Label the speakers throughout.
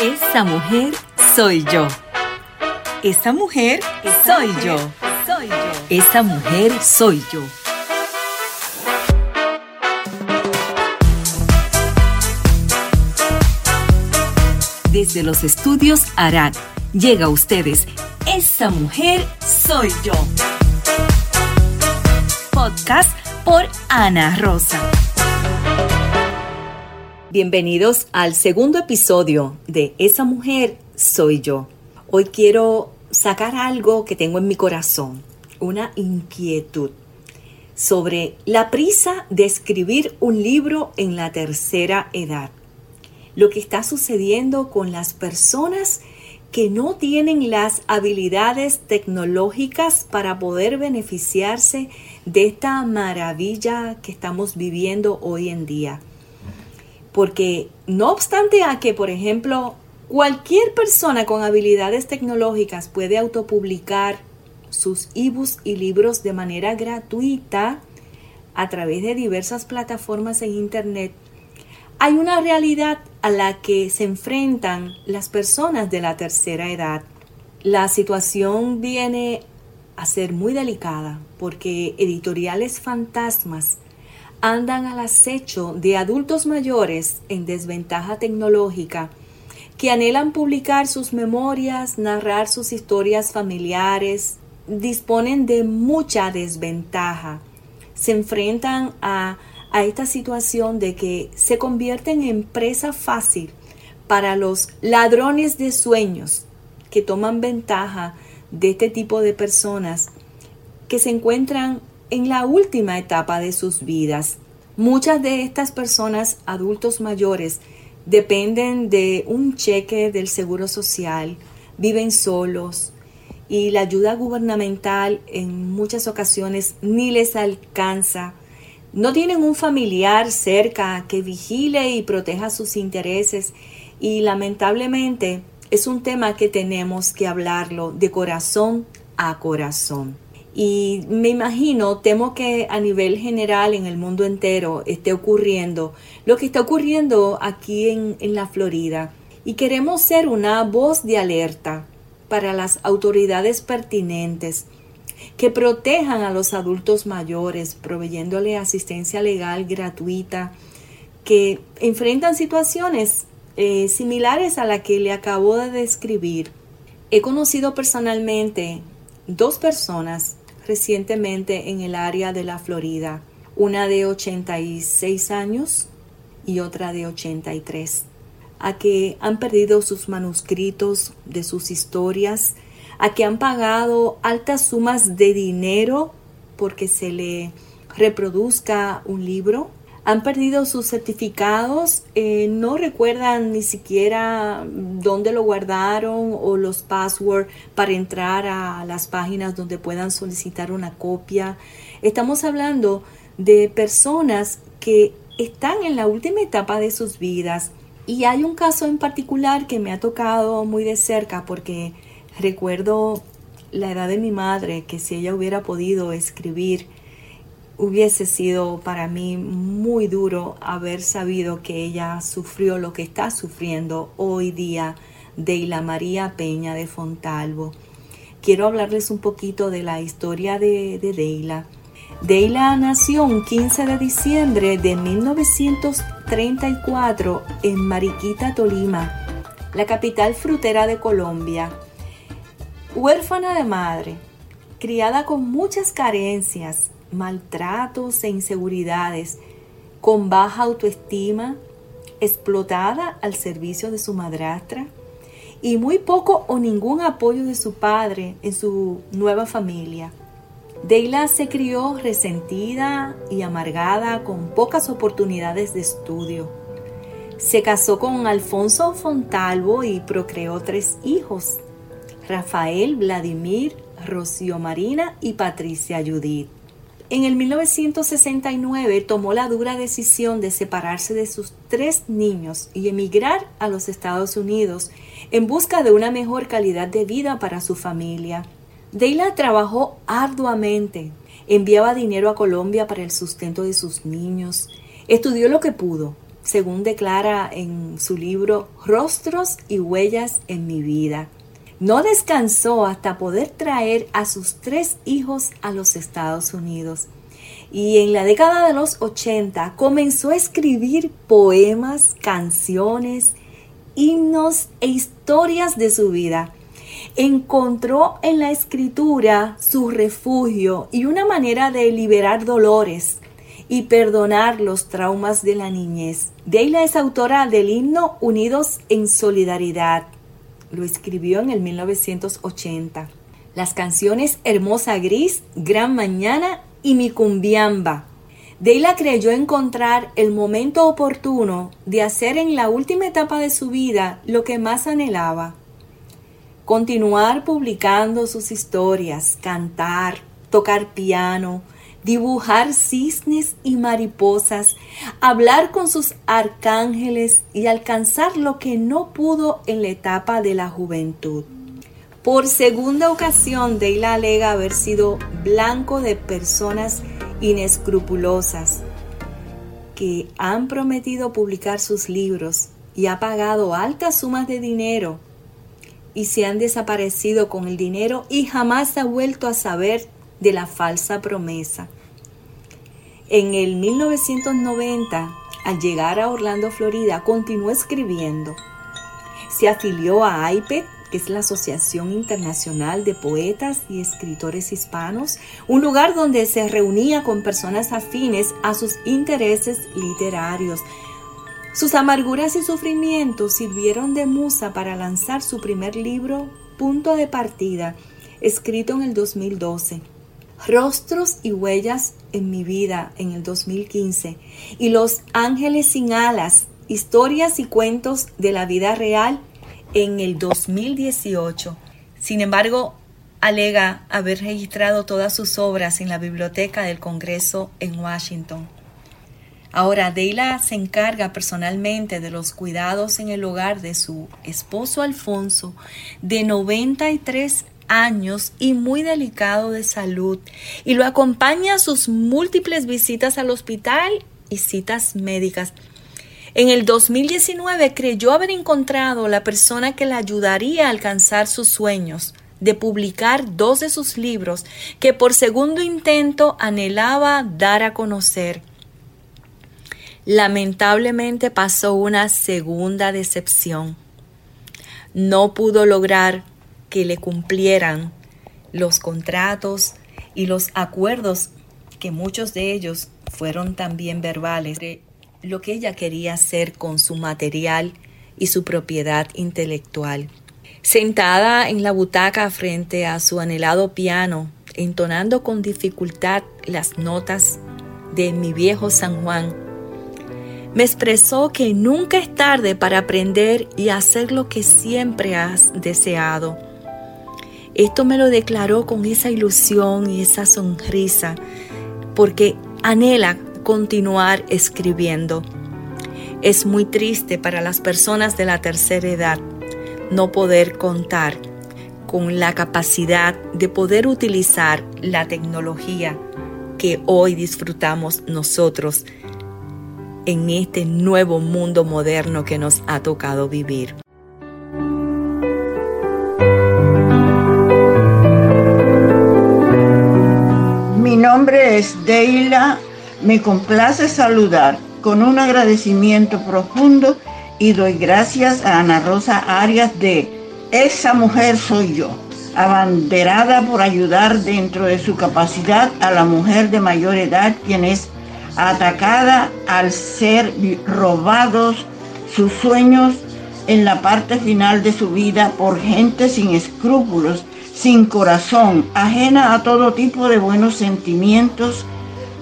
Speaker 1: Esa mujer soy yo. Esa mujer soy yo. Soy yo. Esa mujer soy yo. Desde los estudios Arad llega a ustedes Esa mujer soy yo. Podcast por Ana Rosa. Bienvenidos al segundo episodio de Esa mujer soy yo. Hoy quiero sacar algo que tengo en mi corazón, una inquietud sobre la prisa de escribir un libro en la tercera edad. Lo que está sucediendo con las personas que no tienen las habilidades tecnológicas para poder beneficiarse de esta maravilla que estamos viviendo hoy en día. Porque no obstante a que, por ejemplo, cualquier persona con habilidades tecnológicas puede autopublicar sus ebooks y libros de manera gratuita a través de diversas plataformas en Internet, hay una realidad a la que se enfrentan las personas de la tercera edad. La situación viene a ser muy delicada porque editoriales fantasmas andan al acecho de adultos mayores en desventaja tecnológica que anhelan publicar sus memorias, narrar sus historias familiares, disponen de mucha desventaja, se enfrentan a, a esta situación de que se convierten en presa fácil para los ladrones de sueños que toman ventaja de este tipo de personas que se encuentran en la última etapa de sus vidas. Muchas de estas personas, adultos mayores, dependen de un cheque del Seguro Social, viven solos y la ayuda gubernamental en muchas ocasiones ni les alcanza. No tienen un familiar cerca que vigile y proteja sus intereses y lamentablemente es un tema que tenemos que hablarlo de corazón a corazón. Y me imagino, temo que a nivel general en el mundo entero esté ocurriendo lo que está ocurriendo aquí en, en la Florida. Y queremos ser una voz de alerta para las autoridades pertinentes que protejan a los adultos mayores, proveyéndole asistencia legal gratuita, que enfrentan situaciones eh, similares a la que le acabo de describir. He conocido personalmente dos personas recientemente en el área de la Florida, una de 86 años y otra de 83, a que han perdido sus manuscritos de sus historias, a que han pagado altas sumas de dinero porque se le reproduzca un libro han perdido sus certificados, eh, no recuerdan ni siquiera dónde lo guardaron o los passwords para entrar a las páginas donde puedan solicitar una copia. Estamos hablando de personas que están en la última etapa de sus vidas y hay un caso en particular que me ha tocado muy de cerca porque recuerdo la edad de mi madre que si ella hubiera podido escribir hubiese sido para mí muy duro haber sabido que ella sufrió lo que está sufriendo hoy día Deila María Peña de Fontalvo. Quiero hablarles un poquito de la historia de, de Deila. Deila nació un 15 de diciembre de 1934 en Mariquita, Tolima, la capital frutera de Colombia. Huérfana de madre, criada con muchas carencias, maltratos e inseguridades, con baja autoestima, explotada al servicio de su madrastra y muy poco o ningún apoyo de su padre en su nueva familia. Deila se crió resentida y amargada con pocas oportunidades de estudio. Se casó con Alfonso Fontalvo y procreó tres hijos, Rafael, Vladimir, Rocío Marina y Patricia Judith. En el 1969 tomó la dura decisión de separarse de sus tres niños y emigrar a los Estados Unidos en busca de una mejor calidad de vida para su familia. Deila trabajó arduamente, enviaba dinero a Colombia para el sustento de sus niños, estudió lo que pudo, según declara en su libro Rostros y Huellas en mi vida. No descansó hasta poder traer a sus tres hijos a los Estados Unidos. Y en la década de los 80 comenzó a escribir poemas, canciones, himnos e historias de su vida. Encontró en la escritura su refugio y una manera de liberar dolores y perdonar los traumas de la niñez. Deila es autora del himno Unidos en Solidaridad. Lo escribió en el 1980. Las canciones Hermosa Gris, Gran Mañana y Mi Cumbiamba. Deila creyó encontrar el momento oportuno de hacer en la última etapa de su vida lo que más anhelaba. Continuar publicando sus historias, cantar, tocar piano, dibujar cisnes y mariposas, hablar con sus arcángeles y alcanzar lo que no pudo en la etapa de la juventud. Por segunda ocasión, Deila alega haber sido blanco de personas inescrupulosas que han prometido publicar sus libros y ha pagado altas sumas de dinero y se han desaparecido con el dinero y jamás ha vuelto a saber de la falsa promesa. En el 1990, al llegar a Orlando, Florida, continuó escribiendo. Se afilió a AIPED, que es la Asociación Internacional de Poetas y Escritores Hispanos, un lugar donde se reunía con personas afines a sus intereses literarios. Sus amarguras y sufrimientos sirvieron de musa para lanzar su primer libro, Punto de Partida, escrito en el 2012. Rostros y huellas en mi vida en el 2015 y Los Ángeles sin alas, historias y cuentos de la vida real en el 2018. Sin embargo, alega haber registrado todas sus obras en la Biblioteca del Congreso en Washington. Ahora, Deila se encarga personalmente de los cuidados en el hogar de su esposo Alfonso, de 93 años y muy delicado de salud, y lo acompaña a sus múltiples visitas al hospital y citas médicas. En el 2019 creyó haber encontrado la persona que le ayudaría a alcanzar sus sueños de publicar dos de sus libros que por segundo intento anhelaba dar a conocer. Lamentablemente pasó una segunda decepción. No pudo lograr que le cumplieran los contratos y los acuerdos que muchos de ellos fueron también verbales de lo que ella quería hacer con su material y su propiedad intelectual. Sentada en la butaca frente a su anhelado piano, entonando con dificultad las notas de mi viejo San Juan, me expresó que nunca es tarde para aprender y hacer lo que siempre has deseado. Esto me lo declaró con esa ilusión y esa sonrisa, porque anhela continuar escribiendo. Es muy triste para las personas de la tercera edad no poder contar con la capacidad de poder utilizar la tecnología que hoy disfrutamos nosotros en este nuevo mundo moderno que nos ha tocado vivir.
Speaker 2: Nombre es Deila. Me complace saludar con un agradecimiento profundo y doy gracias a Ana Rosa Arias de Esa mujer soy yo, abanderada por ayudar dentro de su capacidad a la mujer de mayor edad quien es atacada al ser robados sus sueños en la parte final de su vida por gente sin escrúpulos sin corazón, ajena a todo tipo de buenos sentimientos,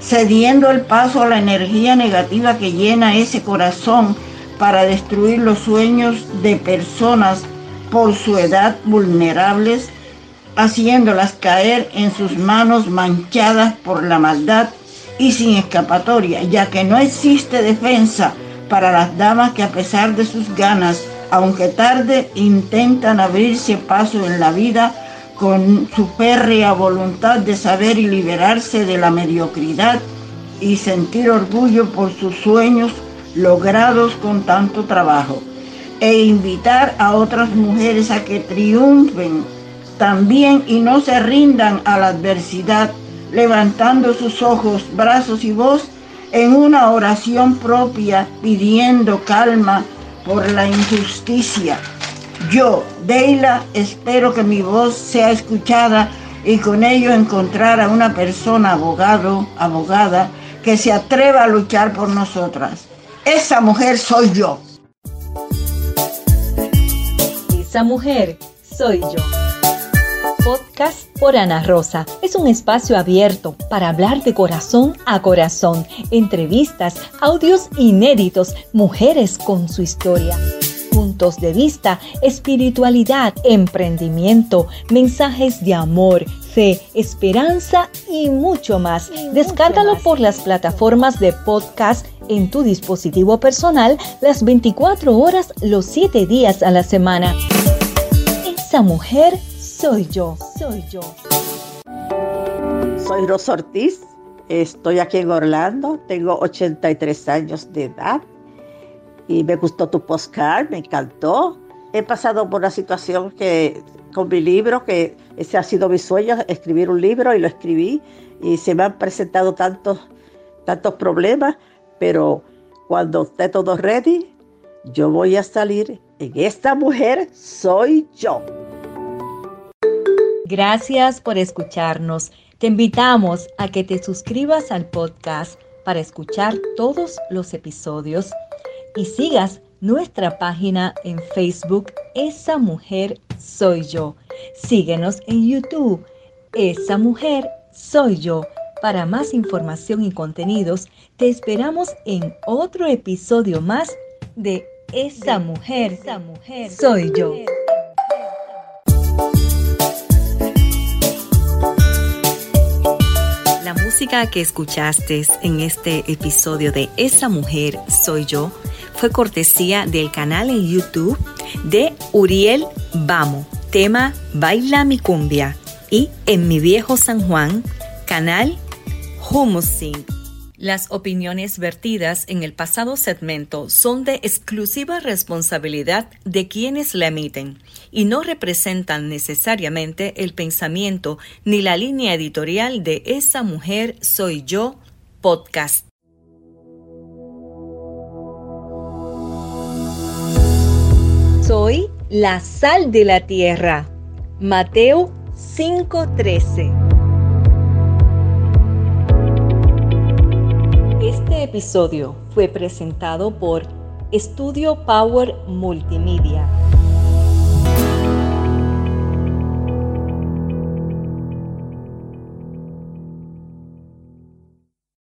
Speaker 2: cediendo el paso a la energía negativa que llena ese corazón para destruir los sueños de personas por su edad vulnerables, haciéndolas caer en sus manos manchadas por la maldad y sin escapatoria, ya que no existe defensa para las damas que a pesar de sus ganas, aunque tarde, intentan abrirse paso en la vida con su férrea voluntad de saber y liberarse de la mediocridad y sentir orgullo por sus sueños logrados con tanto trabajo e invitar a otras mujeres a que triunfen también y no se rindan a la adversidad, levantando sus ojos, brazos y voz en una oración propia pidiendo calma por la injusticia. Yo, Deila, espero que mi voz sea escuchada y con ello encontrar a una persona, abogado, abogada, que se atreva a luchar por nosotras. Esa mujer soy yo.
Speaker 1: Esa mujer soy yo. Podcast por Ana Rosa es un espacio abierto para hablar de corazón a corazón, entrevistas, audios inéditos, mujeres con su historia puntos de vista, espiritualidad, emprendimiento, mensajes de amor, fe, esperanza y mucho más. Descárgalo por las plataformas de podcast en tu dispositivo personal las 24 horas, los 7 días a la semana. Esa mujer soy yo, soy yo.
Speaker 3: Soy Rosa Ortiz, estoy aquí en Orlando, tengo 83 años de edad y me gustó tu postcard, me encantó. He pasado por una situación que con mi libro, que ese ha sido mi sueño, escribir un libro y lo escribí y se me han presentado tantos, tantos problemas, pero cuando esté todo ready, yo voy a salir en esta mujer soy yo.
Speaker 1: Gracias por escucharnos. Te invitamos a que te suscribas al podcast para escuchar todos los episodios y sigas nuestra página en Facebook, Esa Mujer Soy Yo. Síguenos en YouTube, Esa Mujer Soy Yo. Para más información y contenidos, te esperamos en otro episodio más de Esa Mujer, Esa Mujer Soy Yo. La música que escuchaste en este episodio de Esa Mujer Soy Yo fue cortesía del canal en YouTube de Uriel Vamo, tema Baila mi cumbia, y en mi viejo San Juan, canal Humusing. Las opiniones vertidas en el pasado segmento son de exclusiva responsabilidad de quienes la emiten y no representan necesariamente el pensamiento ni la línea editorial de Esa Mujer Soy Yo podcast. Soy la sal de la tierra. Mateo 5:13. Este episodio fue presentado por Estudio Power Multimedia.